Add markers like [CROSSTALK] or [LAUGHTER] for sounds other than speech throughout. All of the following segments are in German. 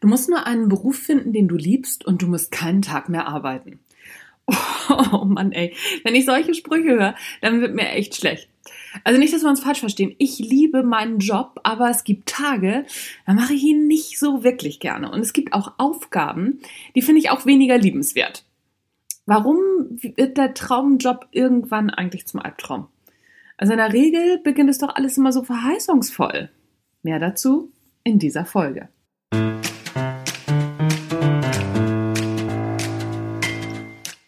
Du musst nur einen Beruf finden, den du liebst und du musst keinen Tag mehr arbeiten. [LAUGHS] Oh Mann, ey. Wenn ich solche Sprüche höre, dann wird mir echt schlecht. Also nicht, dass wir uns falsch verstehen. Ich liebe meinen Job, aber es gibt Tage, da mache ich ihn nicht so wirklich gerne. Und es gibt auch Aufgaben, die finde ich auch weniger liebenswert. Warum wird der Traumjob irgendwann eigentlich zum Albtraum? Also in der Regel beginnt es doch alles immer so verheißungsvoll. Mehr dazu in dieser Folge.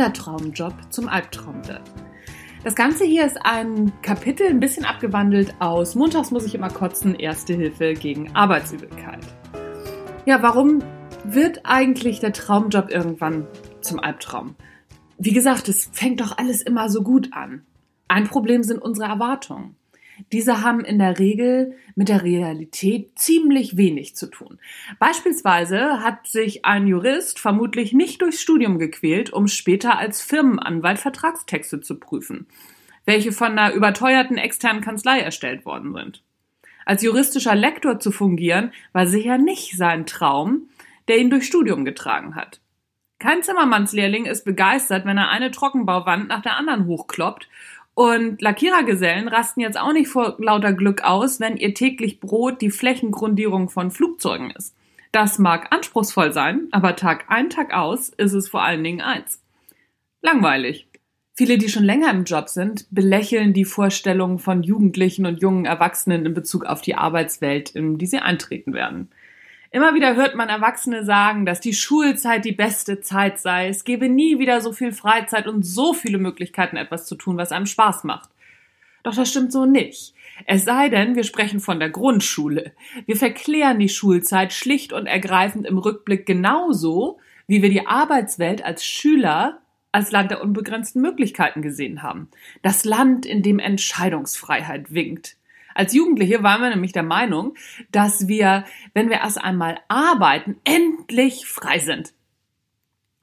Wenn der Traumjob zum Albtraum wird. Das Ganze hier ist ein Kapitel ein bisschen abgewandelt aus Montags muss ich immer kotzen, Erste Hilfe gegen Arbeitsübelkeit. Ja, warum wird eigentlich der Traumjob irgendwann zum Albtraum? Wie gesagt, es fängt doch alles immer so gut an. Ein Problem sind unsere Erwartungen. Diese haben in der Regel mit der Realität ziemlich wenig zu tun. Beispielsweise hat sich ein Jurist vermutlich nicht durchs Studium gequält, um später als Firmenanwalt Vertragstexte zu prüfen, welche von einer überteuerten externen Kanzlei erstellt worden sind. Als juristischer Lektor zu fungieren, war sicher nicht sein Traum, der ihn durch Studium getragen hat. Kein Zimmermannslehrling ist begeistert, wenn er eine Trockenbauwand nach der anderen hochkloppt und Lackierergesellen rasten jetzt auch nicht vor lauter Glück aus, wenn ihr täglich Brot die Flächengrundierung von Flugzeugen ist. Das mag anspruchsvoll sein, aber Tag ein, Tag aus ist es vor allen Dingen eins. Langweilig. Viele, die schon länger im Job sind, belächeln die Vorstellungen von Jugendlichen und jungen Erwachsenen in Bezug auf die Arbeitswelt, in die sie eintreten werden. Immer wieder hört man Erwachsene sagen, dass die Schulzeit die beste Zeit sei. Es gebe nie wieder so viel Freizeit und so viele Möglichkeiten, etwas zu tun, was einem Spaß macht. Doch das stimmt so nicht. Es sei denn, wir sprechen von der Grundschule. Wir verklären die Schulzeit schlicht und ergreifend im Rückblick genauso, wie wir die Arbeitswelt als Schüler als Land der unbegrenzten Möglichkeiten gesehen haben. Das Land, in dem Entscheidungsfreiheit winkt. Als Jugendliche waren wir nämlich der Meinung, dass wir, wenn wir erst einmal arbeiten, endlich frei sind.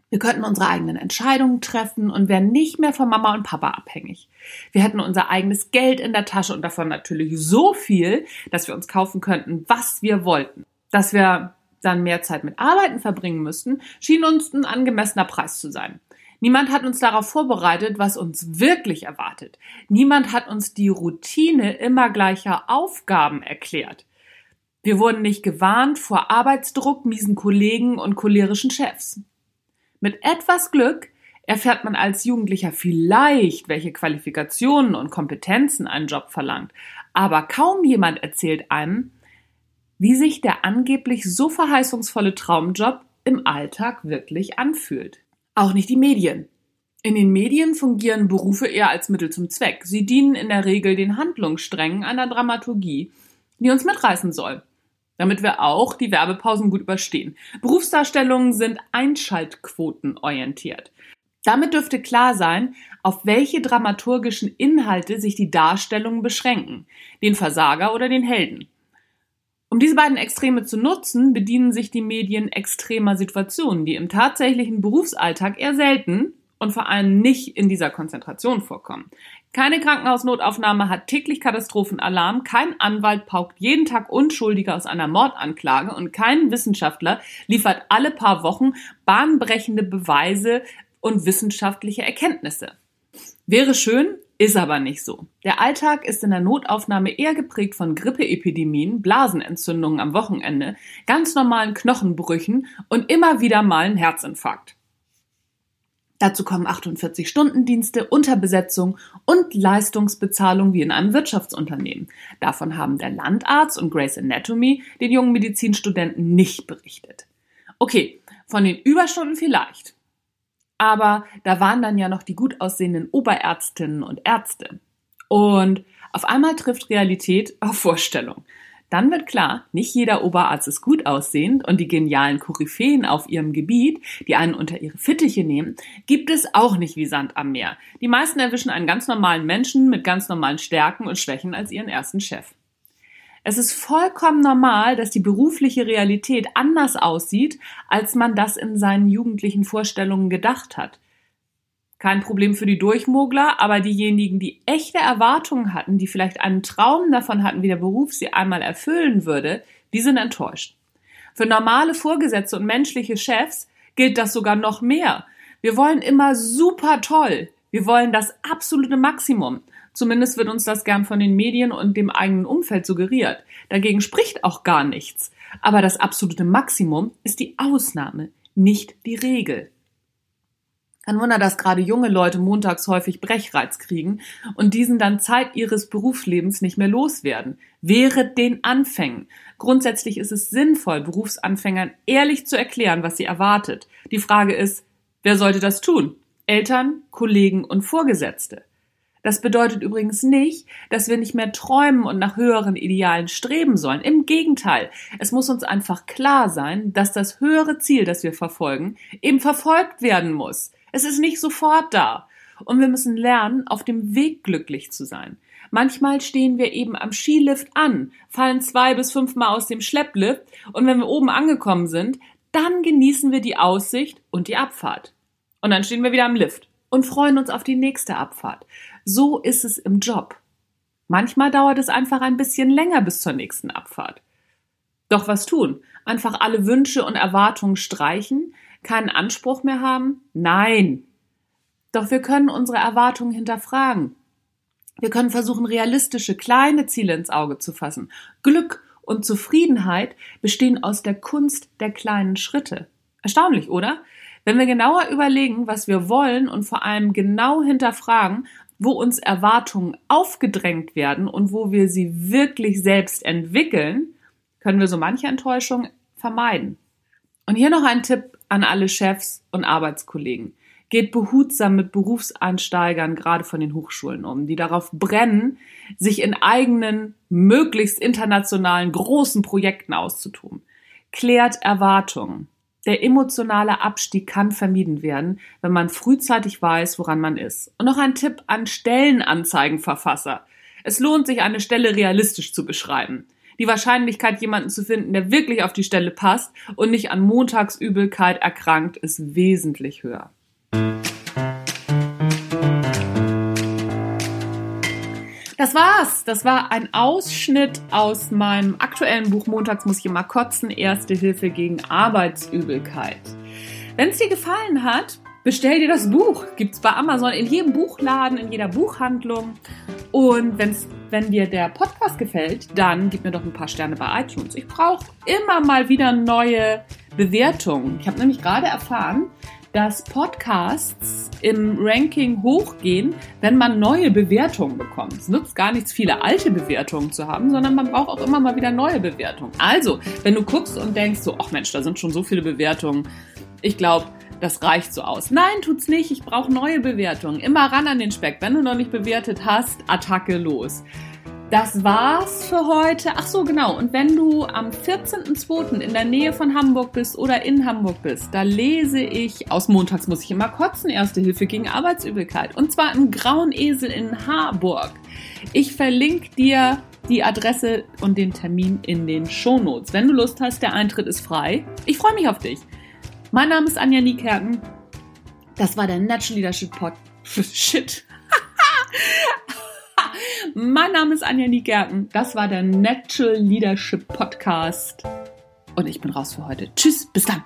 Wir könnten unsere eigenen Entscheidungen treffen und wären nicht mehr von Mama und Papa abhängig. Wir hätten unser eigenes Geld in der Tasche und davon natürlich so viel, dass wir uns kaufen könnten, was wir wollten. Dass wir dann mehr Zeit mit Arbeiten verbringen müssten, schien uns ein angemessener Preis zu sein. Niemand hat uns darauf vorbereitet, was uns wirklich erwartet. Niemand hat uns die Routine immer gleicher Aufgaben erklärt. Wir wurden nicht gewarnt vor Arbeitsdruck, miesen Kollegen und cholerischen Chefs. Mit etwas Glück erfährt man als Jugendlicher vielleicht, welche Qualifikationen und Kompetenzen ein Job verlangt, aber kaum jemand erzählt einem, wie sich der angeblich so verheißungsvolle Traumjob im Alltag wirklich anfühlt. Auch nicht die Medien. In den Medien fungieren Berufe eher als Mittel zum Zweck. Sie dienen in der Regel den Handlungssträngen einer Dramaturgie, die uns mitreißen soll, damit wir auch die Werbepausen gut überstehen. Berufsdarstellungen sind Einschaltquoten orientiert. Damit dürfte klar sein, auf welche dramaturgischen Inhalte sich die Darstellungen beschränken, den Versager oder den Helden. Um diese beiden Extreme zu nutzen, bedienen sich die Medien extremer Situationen, die im tatsächlichen Berufsalltag eher selten und vor allem nicht in dieser Konzentration vorkommen. Keine Krankenhausnotaufnahme hat täglich Katastrophenalarm, kein Anwalt paukt jeden Tag Unschuldige aus einer Mordanklage und kein Wissenschaftler liefert alle paar Wochen bahnbrechende Beweise und wissenschaftliche Erkenntnisse. Wäre schön, ist aber nicht so. Der Alltag ist in der Notaufnahme eher geprägt von Grippeepidemien, Blasenentzündungen am Wochenende, ganz normalen Knochenbrüchen und immer wieder mal ein Herzinfarkt. Dazu kommen 48-Stunden-Dienste, Unterbesetzung und Leistungsbezahlung wie in einem Wirtschaftsunternehmen. Davon haben der Landarzt und Grace Anatomy den jungen Medizinstudenten nicht berichtet. Okay, von den Überstunden vielleicht. Aber da waren dann ja noch die gut aussehenden Oberärztinnen und Ärzte. Und auf einmal trifft Realität auf Vorstellung. Dann wird klar, nicht jeder Oberarzt ist gut aussehend und die genialen Koryphäen auf ihrem Gebiet, die einen unter ihre Fittiche nehmen, gibt es auch nicht wie Sand am Meer. Die meisten erwischen einen ganz normalen Menschen mit ganz normalen Stärken und Schwächen als ihren ersten Chef. Es ist vollkommen normal, dass die berufliche Realität anders aussieht, als man das in seinen jugendlichen Vorstellungen gedacht hat. Kein Problem für die Durchmogler, aber diejenigen, die echte Erwartungen hatten, die vielleicht einen Traum davon hatten, wie der Beruf sie einmal erfüllen würde, die sind enttäuscht. Für normale Vorgesetzte und menschliche Chefs gilt das sogar noch mehr. Wir wollen immer super toll. Wir wollen das absolute Maximum. Zumindest wird uns das gern von den Medien und dem eigenen Umfeld suggeriert. Dagegen spricht auch gar nichts. Aber das absolute Maximum ist die Ausnahme, nicht die Regel. Kein Wunder, dass gerade junge Leute montags häufig Brechreiz kriegen und diesen dann Zeit ihres Berufslebens nicht mehr loswerden. Während den Anfängen. Grundsätzlich ist es sinnvoll, Berufsanfängern ehrlich zu erklären, was sie erwartet. Die Frage ist, wer sollte das tun? Eltern, Kollegen und Vorgesetzte. Das bedeutet übrigens nicht, dass wir nicht mehr träumen und nach höheren Idealen streben sollen. Im Gegenteil, es muss uns einfach klar sein, dass das höhere Ziel, das wir verfolgen, eben verfolgt werden muss. Es ist nicht sofort da. Und wir müssen lernen, auf dem Weg glücklich zu sein. Manchmal stehen wir eben am Skilift an, fallen zwei bis fünfmal aus dem Schlepplift und wenn wir oben angekommen sind, dann genießen wir die Aussicht und die Abfahrt. Und dann stehen wir wieder am Lift und freuen uns auf die nächste Abfahrt. So ist es im Job. Manchmal dauert es einfach ein bisschen länger bis zur nächsten Abfahrt. Doch was tun? Einfach alle Wünsche und Erwartungen streichen, keinen Anspruch mehr haben? Nein. Doch wir können unsere Erwartungen hinterfragen. Wir können versuchen, realistische, kleine Ziele ins Auge zu fassen. Glück und Zufriedenheit bestehen aus der Kunst der kleinen Schritte. Erstaunlich, oder? Wenn wir genauer überlegen, was wir wollen und vor allem genau hinterfragen, wo uns Erwartungen aufgedrängt werden und wo wir sie wirklich selbst entwickeln, können wir so manche Enttäuschung vermeiden. Und hier noch ein Tipp an alle Chefs und Arbeitskollegen. Geht behutsam mit Berufseinsteigern, gerade von den Hochschulen um, die darauf brennen, sich in eigenen, möglichst internationalen großen Projekten auszutun. Klärt Erwartungen. Der emotionale Abstieg kann vermieden werden, wenn man frühzeitig weiß, woran man ist. Und noch ein Tipp an Stellenanzeigenverfasser. Es lohnt sich, eine Stelle realistisch zu beschreiben die Wahrscheinlichkeit, jemanden zu finden, der wirklich auf die Stelle passt und nicht an Montagsübelkeit erkrankt, ist wesentlich höher. Das war's. Das war ein Ausschnitt aus meinem aktuellen Buch Montags muss ich immer kotzen, Erste Hilfe gegen Arbeitsübelkeit. Wenn es dir gefallen hat, bestell dir das Buch. Gibt's bei Amazon in jedem Buchladen, in jeder Buchhandlung. Und wenn's, wenn dir der Podcast gefällt, dann gib mir doch ein paar Sterne bei iTunes. Ich brauche immer mal wieder neue Bewertungen. Ich habe nämlich gerade erfahren, dass Podcasts im Ranking hochgehen, wenn man neue Bewertungen bekommt. Es nutzt gar nichts, viele alte Bewertungen zu haben, sondern man braucht auch immer mal wieder neue Bewertungen. Also, wenn du guckst und denkst so, ach Mensch, da sind schon so viele Bewertungen. Ich glaube, das reicht so aus. Nein, tut's nicht. Ich brauche neue Bewertungen. Immer ran an den Speck. Wenn du noch nicht bewertet hast, Attacke los. Das war's für heute. Ach so, genau. Und wenn du am 14.02. in der Nähe von Hamburg bist oder in Hamburg bist, da lese ich, aus Montags muss ich immer kotzen, Erste Hilfe gegen Arbeitsübelkeit. Und zwar im Grauen Esel in Harburg. Ich verlinke dir die Adresse und den Termin in den Shownotes. Wenn du Lust hast, der Eintritt ist frei. Ich freue mich auf dich. Mein Name ist Anja Niekerken. Das war der Natural Leadership Pod. [LAUGHS] Shit. [LAUGHS] mein Name ist Anja Niekerken. Das war der Natural Leadership Podcast. Und ich bin raus für heute. Tschüss, bis dann.